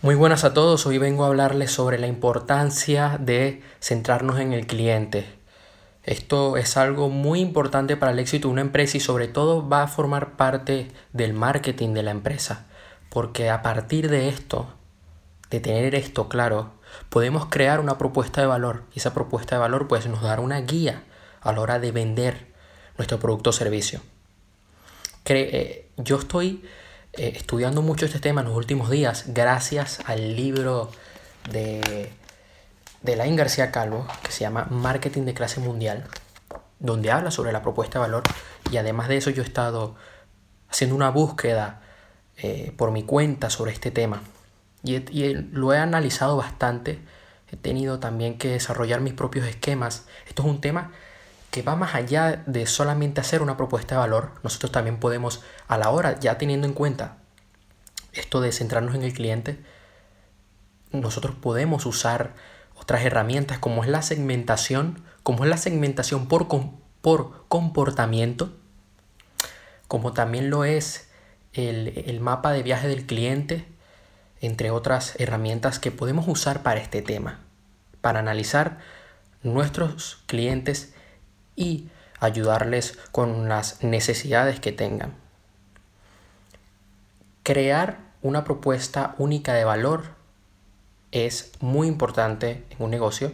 Muy buenas a todos, hoy vengo a hablarles sobre la importancia de centrarnos en el cliente. Esto es algo muy importante para el éxito de una empresa y sobre todo va a formar parte del marketing de la empresa, porque a partir de esto, de tener esto claro, podemos crear una propuesta de valor y esa propuesta de valor pues nos dará una guía a la hora de vender nuestro producto o servicio. Eh, yo estoy eh, estudiando mucho este tema en los últimos días gracias al libro de, de García Calvo que se llama Marketing de clase mundial, donde habla sobre la propuesta de valor y además de eso yo he estado haciendo una búsqueda eh, por mi cuenta sobre este tema y, y lo he analizado bastante. He tenido también que desarrollar mis propios esquemas. Esto es un tema va más allá de solamente hacer una propuesta de valor, nosotros también podemos, a la hora, ya teniendo en cuenta esto de centrarnos en el cliente, nosotros podemos usar otras herramientas como es la segmentación, como es la segmentación por, por comportamiento, como también lo es el mapa de viaje del cliente, entre otras herramientas que podemos usar para este tema, para analizar nuestros clientes y ayudarles con las necesidades que tengan. Crear una propuesta única de valor es muy importante en un negocio,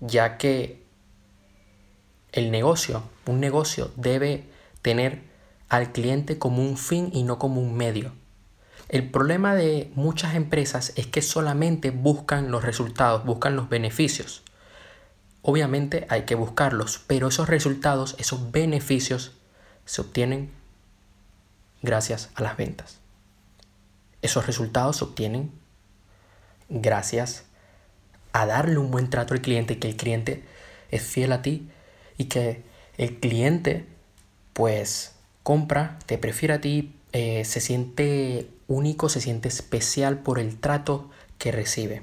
ya que el negocio, un negocio debe tener al cliente como un fin y no como un medio. El problema de muchas empresas es que solamente buscan los resultados, buscan los beneficios. Obviamente hay que buscarlos, pero esos resultados, esos beneficios se obtienen gracias a las ventas. Esos resultados se obtienen gracias a darle un buen trato al cliente, que el cliente es fiel a ti y que el cliente pues compra, te prefiere a ti, eh, se siente único, se siente especial por el trato que recibe.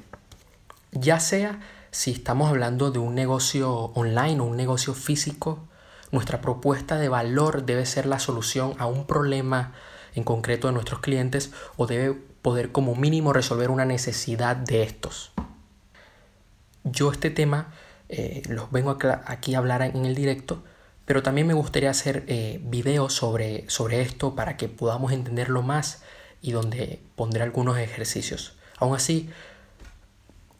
Ya sea si estamos hablando de un negocio online o un negocio físico, nuestra propuesta de valor debe ser la solución a un problema en concreto de nuestros clientes o debe poder como mínimo resolver una necesidad de estos. Yo este tema eh, los vengo aquí a hablar en el directo, pero también me gustaría hacer eh, videos sobre, sobre esto para que podamos entenderlo más y donde pondré algunos ejercicios. Aún así,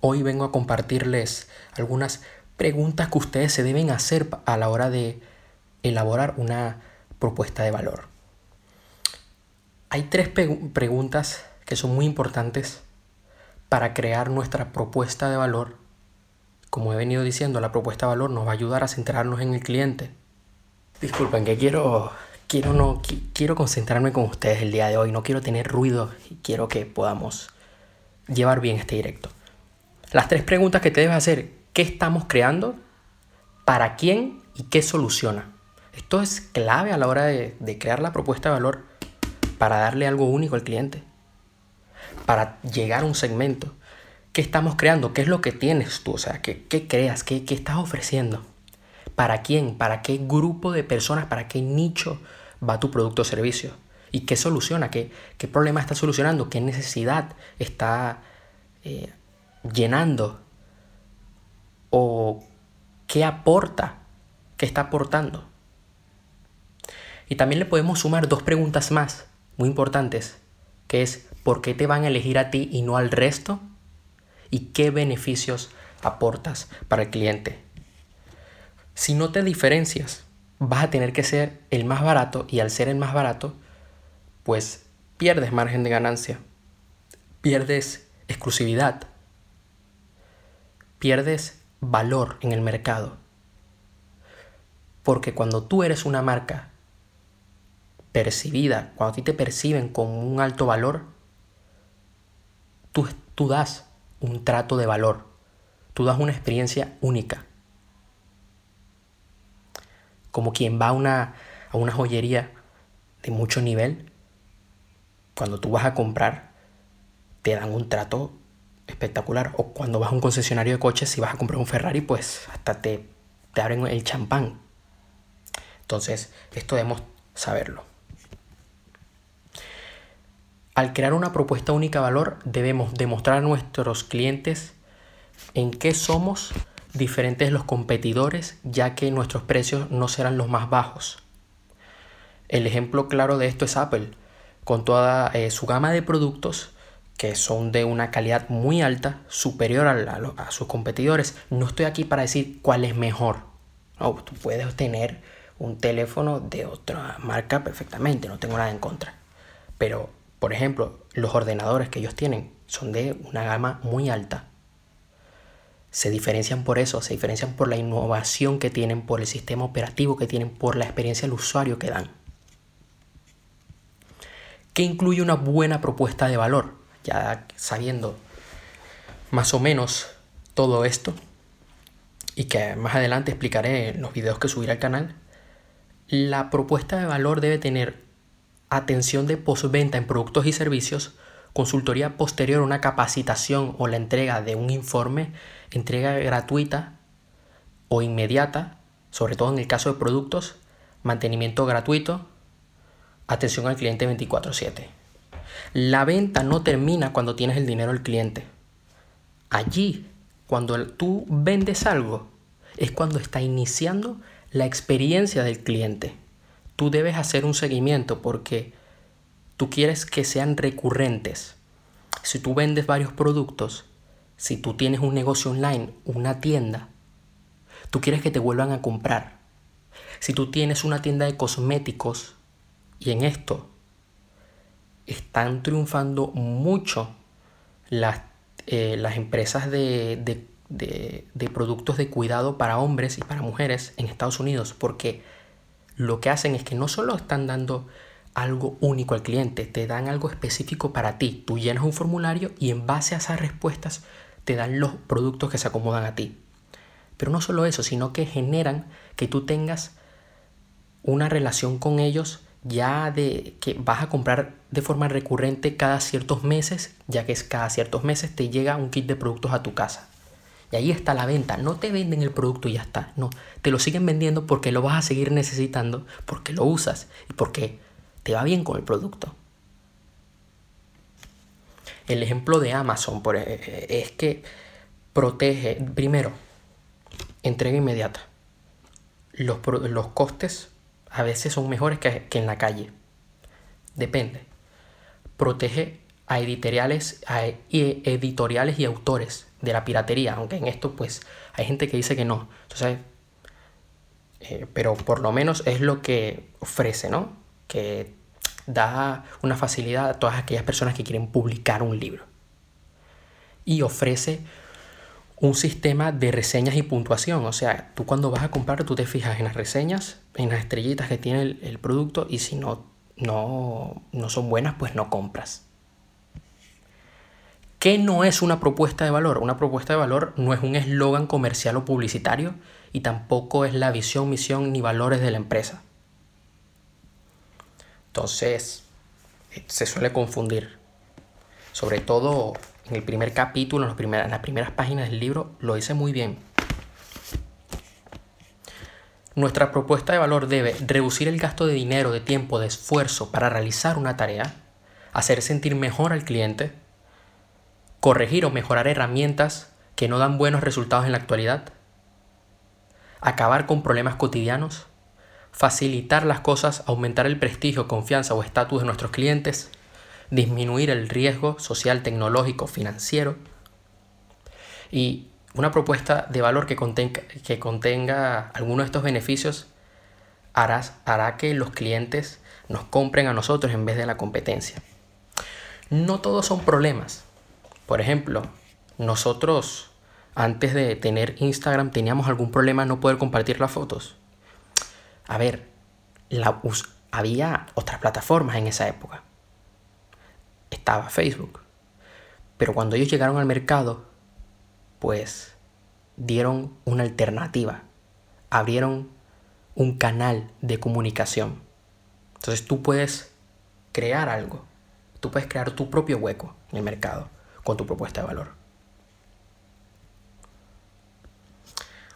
Hoy vengo a compartirles algunas preguntas que ustedes se deben hacer a la hora de elaborar una propuesta de valor. Hay tres preguntas que son muy importantes para crear nuestra propuesta de valor. Como he venido diciendo, la propuesta de valor nos va a ayudar a centrarnos en el cliente. Disculpen que quiero quiero no quiero concentrarme con ustedes el día de hoy, no quiero tener ruido y quiero que podamos llevar bien este directo. Las tres preguntas que te debes hacer, ¿qué estamos creando? ¿Para quién? ¿Y qué soluciona? Esto es clave a la hora de, crear la propuesta de valor para darle algo único al cliente, para llegar a un segmento. ¿Qué estamos creando? ¿Qué es lo que tienes tú? O sea, ¿qué, creas? ¿Qué, ¿Qué estás ofreciendo? ¿Para quién? ¿Para qué grupo de personas? ¿Para qué nicho va tu producto o servicio? ¿Y qué soluciona? ¿Qué, qué problema está solucionando? ¿Qué necesidad está eh, llenando? ¿O qué aporta? ¿Qué está aportando? Y también le podemos sumar dos preguntas más, muy importantes, que es ¿por qué te van a elegir a ti y no al resto? ¿Y qué beneficios aportas para el cliente? Si no te diferencias, vas a tener que ser el más barato y al ser el más barato, pues pierdes margen de ganancia, pierdes exclusividad, pierdes valor en el mercado. Porque cuando tú eres una marca percibida, cuando a ti te perciben con un alto valor, tú, tú das un trato de valor, tú das una experiencia única. Como quien va a una, a una joyería de mucho nivel, cuando tú vas a comprar, te dan un trato espectacular. O cuando vas a un concesionario de coches, si vas a comprar un Ferrari, pues hasta te, te abren el champán. Entonces, esto debemos saberlo. Al crear una propuesta única de valor, debemos demostrar a nuestros clientes en qué somos diferentes los competidores, ya que nuestros precios no serán los más bajos. El ejemplo claro de esto es Apple, con toda eh, su gama de productos que son de una calidad muy alta, superior a, sus competidores. No estoy aquí para decir cuál es mejor. Tú puedes tener un teléfono de otra marca perfectamente, no tengo nada en contra. Pero, por ejemplo, los ordenadores que ellos tienen son de una gama muy alta. Se diferencian por eso, se diferencian por la innovación que tienen, por el sistema operativo que tienen, por la experiencia del usuario que dan. ¿Qué incluye una buena propuesta de valor? Ya sabiendo más o menos todo esto, y que más adelante explicaré en los videos que subiré al canal, la propuesta de valor debe tener atención de postventa en productos y servicios, consultoría posterior, una capacitación o la entrega de un informe, entrega gratuita o inmediata, sobre todo en el caso de productos, mantenimiento gratuito, atención al cliente 24/7. La venta no termina cuando tienes el dinero del cliente. Allí, cuando tú vendes algo, es cuando está iniciando la experiencia del cliente. Tú debes hacer un seguimiento porque tú quieres que sean recurrentes. Si tú vendes varios productos, si tú tienes un negocio online, una tienda, tú quieres que te vuelvan a comprar. Si tú tienes una tienda de cosméticos y en esto están triunfando mucho las, eh, las empresas de, de, productos de cuidado para hombres y para mujeres en Estados Unidos, porque lo que hacen es que no solo están dando algo único al cliente, te dan algo específico para ti. Tú llenas un formulario y en base a esas respuestas te dan los productos que se acomodan a ti. Pero no solo eso, sino que generan que tú tengas una relación con ellos ya de que vas a comprar de forma recurrente cada ciertos meses, ya que es cada ciertos meses te llega un kit de productos a tu casa. Y ahí está la venta. No te venden el producto y ya está. No, te lo siguen vendiendo porque lo vas a seguir necesitando, porque lo usas y porque te va bien con el producto. El ejemplo de Amazon por, e, e, es que protege, primero, entrega inmediata. Los, los costes a veces son mejores que, en la calle. Depende. Protege a editoriales, a editoriales y autores de la piratería, aunque en esto pues hay gente que dice que no. Entonces, eh, pero por lo menos es lo que ofrece, ¿no? Que da una facilidad a todas aquellas personas que quieren publicar un libro. Y ofrece un sistema de reseñas y puntuación. O sea, tú cuando vas a comprar, tú te fijas en las reseñas, en las estrellitas que tiene el, producto y si no, no, no son buenas, pues no compras. ¿Qué no es una propuesta de valor? Una propuesta de valor no es un eslogan comercial o publicitario y tampoco es la visión, misión ni valores de la empresa. Entonces, se suele confundir. Sobre todo en el primer capítulo, en, en las primeras páginas del libro, lo dice muy bien. Nuestra propuesta de valor debe reducir el gasto de dinero, de tiempo, de esfuerzo para realizar una tarea, hacer sentir mejor al cliente, corregir o mejorar herramientas que no dan buenos resultados en la actualidad, acabar con problemas cotidianos, facilitar las cosas, aumentar el prestigio, confianza o estatus de nuestros clientes, disminuir el riesgo social, tecnológico, financiero y una propuesta de valor que contenga, que contenga algunos de estos beneficios hará, que los clientes nos compren a nosotros en vez de la competencia. No todos son problemas. Por ejemplo, nosotros antes de tener Instagram teníamos algún problema no poder compartir las fotos. A ver, había otras plataformas en esa época estaba Facebook. Pero cuando ellos llegaron al mercado, pues dieron una alternativa, abrieron un canal de comunicación. Entonces tú puedes crear algo, tú puedes crear tu propio hueco en el mercado con tu propuesta de valor.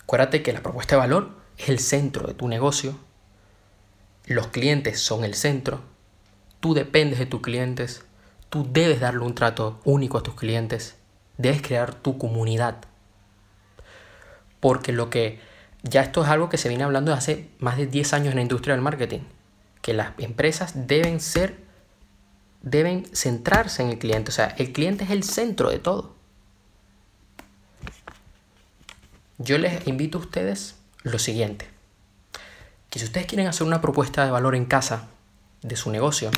Acuérdate que la propuesta de valor es el centro de tu negocio, los clientes son el centro, tú dependes de tus clientes, tú debes darle un trato único a tus clientes, debes crear tu comunidad. Porque lo que ya esto es algo que se viene hablando de hace más de 10 años en la industria del marketing, que las empresas deben ser deben centrarse en el cliente, o sea, el cliente es el centro de todo. Yo les invito a ustedes lo siguiente, que si ustedes quieren hacer una propuesta de valor en casa de su negocio,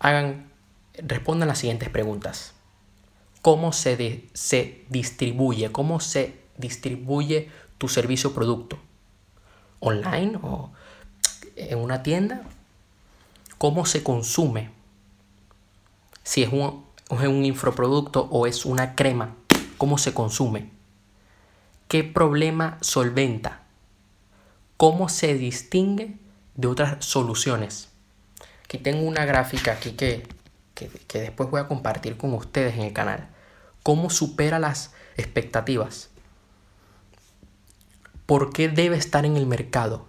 hagan respondan las siguientes preguntas. ¿Cómo se, se distribuye? ¿Cómo se distribuye tu servicio o producto? ¿Online o en una tienda? ¿Cómo se consume? Si es un, es un infoproducto o es una crema, ¿cómo se consume? ¿Qué problema solventa? ¿Cómo se distingue de otras soluciones? Aquí tengo una gráfica aquí que que, después voy a compartir con ustedes en el canal. ¿Cómo supera las expectativas? ¿Por qué debe estar en el mercado?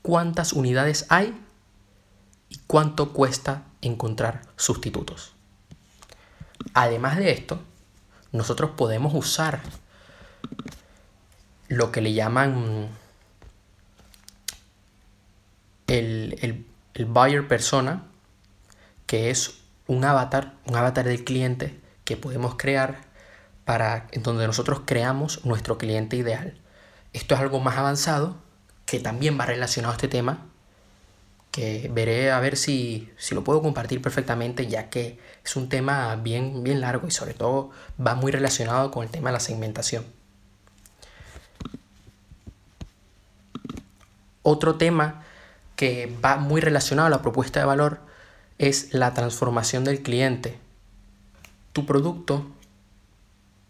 ¿Cuántas unidades hay? ¿Y cuánto cuesta encontrar sustitutos? Además de esto, nosotros podemos usar lo que le llaman el, el, el buyer persona, que es un avatar, un avatar del cliente que podemos crear para en donde nosotros creamos nuestro cliente ideal. Esto es algo más avanzado que también va relacionado a este tema, que veré a ver si, si lo puedo compartir perfectamente, ya que es un tema bien, bien largo y sobre todo va muy relacionado con el tema de la segmentación. Otro tema que va muy relacionado a la propuesta de valor es la transformación del cliente. Tu producto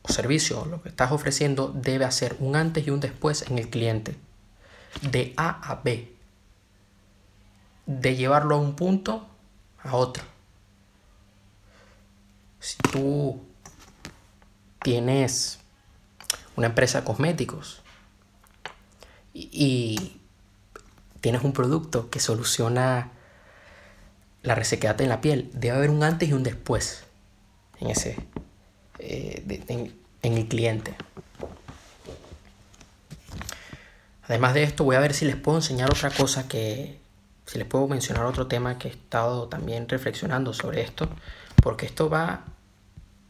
o servicio, lo que estás ofreciendo, debe hacer un antes y un después en el cliente. De A a B. De llevarlo a un punto a otro. Si tú tienes una empresa de cosméticos y, y tienes un producto que soluciona la resequedad en la piel, debe haber un antes y un después en ese eh, en, el cliente. Además de esto, voy a ver si les puedo enseñar otra cosa que, si les puedo mencionar otro tema que he estado también reflexionando sobre esto, porque esto va,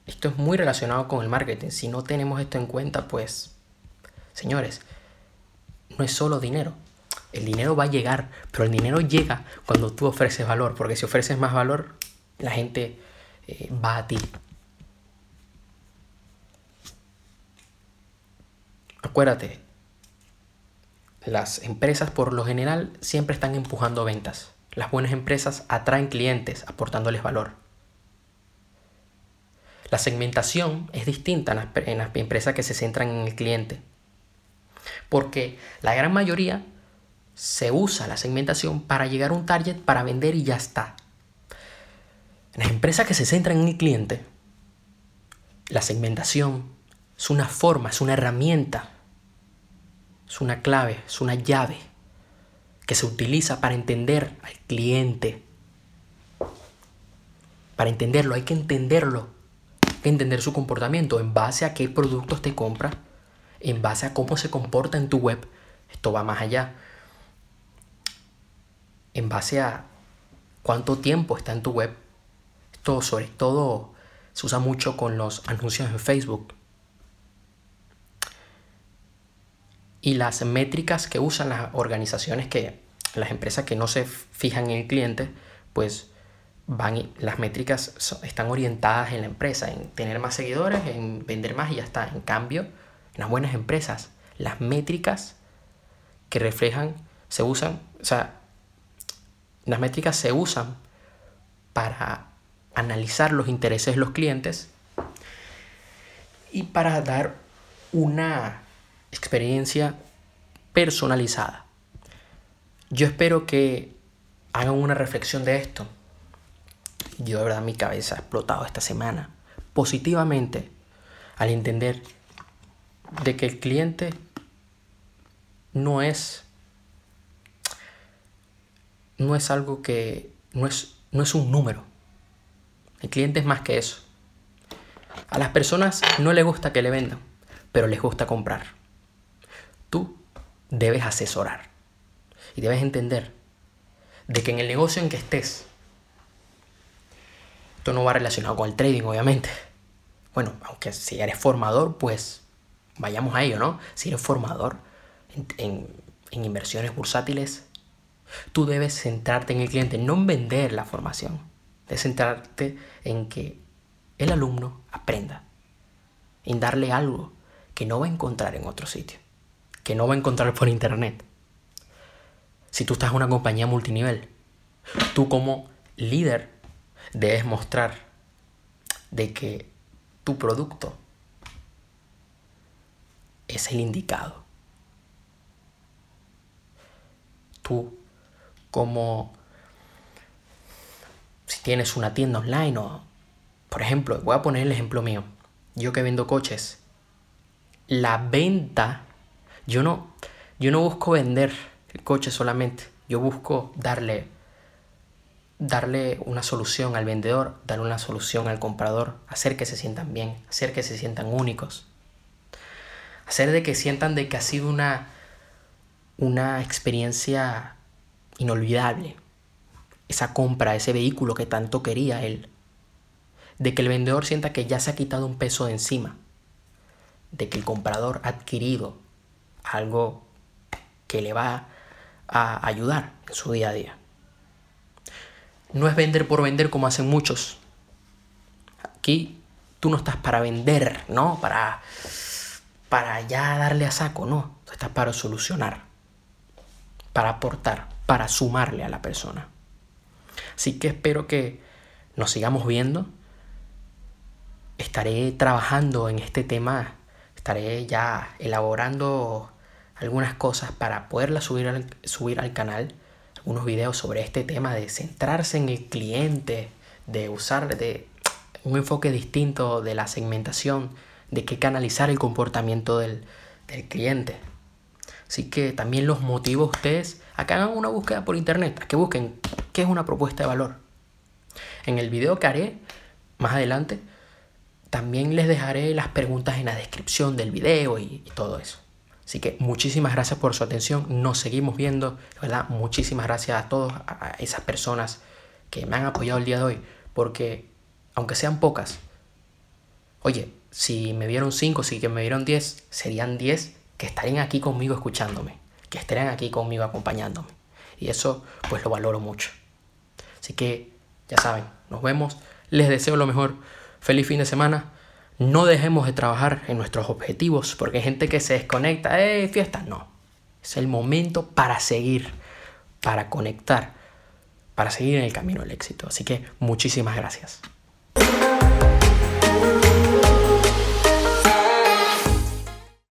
esto es muy relacionado con el marketing. Si no tenemos esto en cuenta, pues, señores, no es solo dinero, el dinero va a llegar, pero el dinero llega cuando tú ofreces valor, porque si ofreces más valor, la gente eh, va a ti. Acuérdate, las empresas por lo general siempre están empujando ventas. Las buenas empresas atraen clientes aportándoles valor. La segmentación es distinta en las, empresas que se centran en el cliente. Porque la gran mayoría se usa la segmentación para llegar a un target para vender y ya está. En las empresas que se centran en el cliente, la segmentación es una forma, es una herramienta, es una clave, es una llave que se utiliza para entender al cliente. Para entenderlo hay que entenderlo, hay que entender su comportamiento en base a qué productos te compra, en base a cómo se comporta en tu web. Esto va más allá en base a cuánto tiempo está en tu web. Esto sobre todo se usa mucho con los anuncios en Facebook. Y las métricas que usan las organizaciones que, las empresas que no se fijan en el cliente, pues van las métricas están orientadas en la empresa, en tener más seguidores, en vender más y ya está. En cambio, en las buenas empresas, las métricas que reflejan, se usan, o sea, las métricas se usan para analizar los intereses de los clientes y para dar una experiencia personalizada. Yo espero que hagan una reflexión de esto. Yo de verdad mi cabeza ha explotado esta semana positivamente al entender de que el cliente no es no es algo que no es, no es un número. El cliente es más que eso. A las personas no les gusta que le vendan, pero les gusta comprar. Tú debes asesorar y debes entender de que en el negocio en que estés, esto no va relacionado con el trading, obviamente. Bueno, aunque si eres formador, pues vayamos a ello, ¿no? Si eres formador en, en inversiones bursátiles, tú debes centrarte en el cliente, no en vender la formación. Debes centrarte en que el alumno aprenda, en darle algo que no va a encontrar en otro sitio, que no va a encontrar por internet. Si tú estás en una compañía multinivel, tú como líder debes mostrar de que tu producto es el indicado. Tú como si tienes una tienda online o, por ejemplo, voy a poner el ejemplo mío. Yo que vendo coches, la venta, yo no, yo no busco vender el coche solamente, yo busco darle, darle una solución al vendedor, darle una solución al comprador, hacer que se sientan bien, hacer que se sientan únicos, hacer de que sientan de que ha sido una, una experiencia inolvidable. Esa compra, ese vehículo que tanto quería él. De que el vendedor sienta que ya se ha quitado un peso de encima. De que el comprador ha adquirido algo que le va a ayudar en su día a día. No es vender por vender como hacen muchos. Aquí tú no estás para vender, ¿no? Para, para ya darle a saco, no. estás para solucionar, para aportar para sumarle a la persona. Así que espero que nos sigamos viendo. Estaré trabajando en este tema, estaré ya elaborando algunas cosas para poderlas subir al, subir al canal, algunos videos sobre este tema de centrarse en el cliente, de usar de un enfoque distinto de la segmentación, de qué canalizar el comportamiento del, del cliente. Así que también los motivo a ustedes a que hagan una búsqueda por internet, a que busquen qué es una propuesta de valor. En el video que haré más adelante, también les dejaré las preguntas en la descripción del video y, todo eso. Así que muchísimas gracias por su atención. Nos seguimos viendo. ¿verdad? Muchísimas gracias a todos, a esas personas que me han apoyado el día de hoy. Porque, aunque sean pocas, oye, si me vieron 5, si me vieron 10, serían 10 que estarían aquí conmigo escuchándome, que estarían aquí conmigo acompañándome. Y eso pues lo valoro mucho. Así que ya saben, nos vemos. Les deseo lo mejor. Feliz fin de semana. No dejemos de trabajar en nuestros objetivos porque hay gente que se desconecta. ¡Eh, fiesta! No. Es el momento para seguir, para conectar, para seguir en el camino del éxito. Así que muchísimas gracias.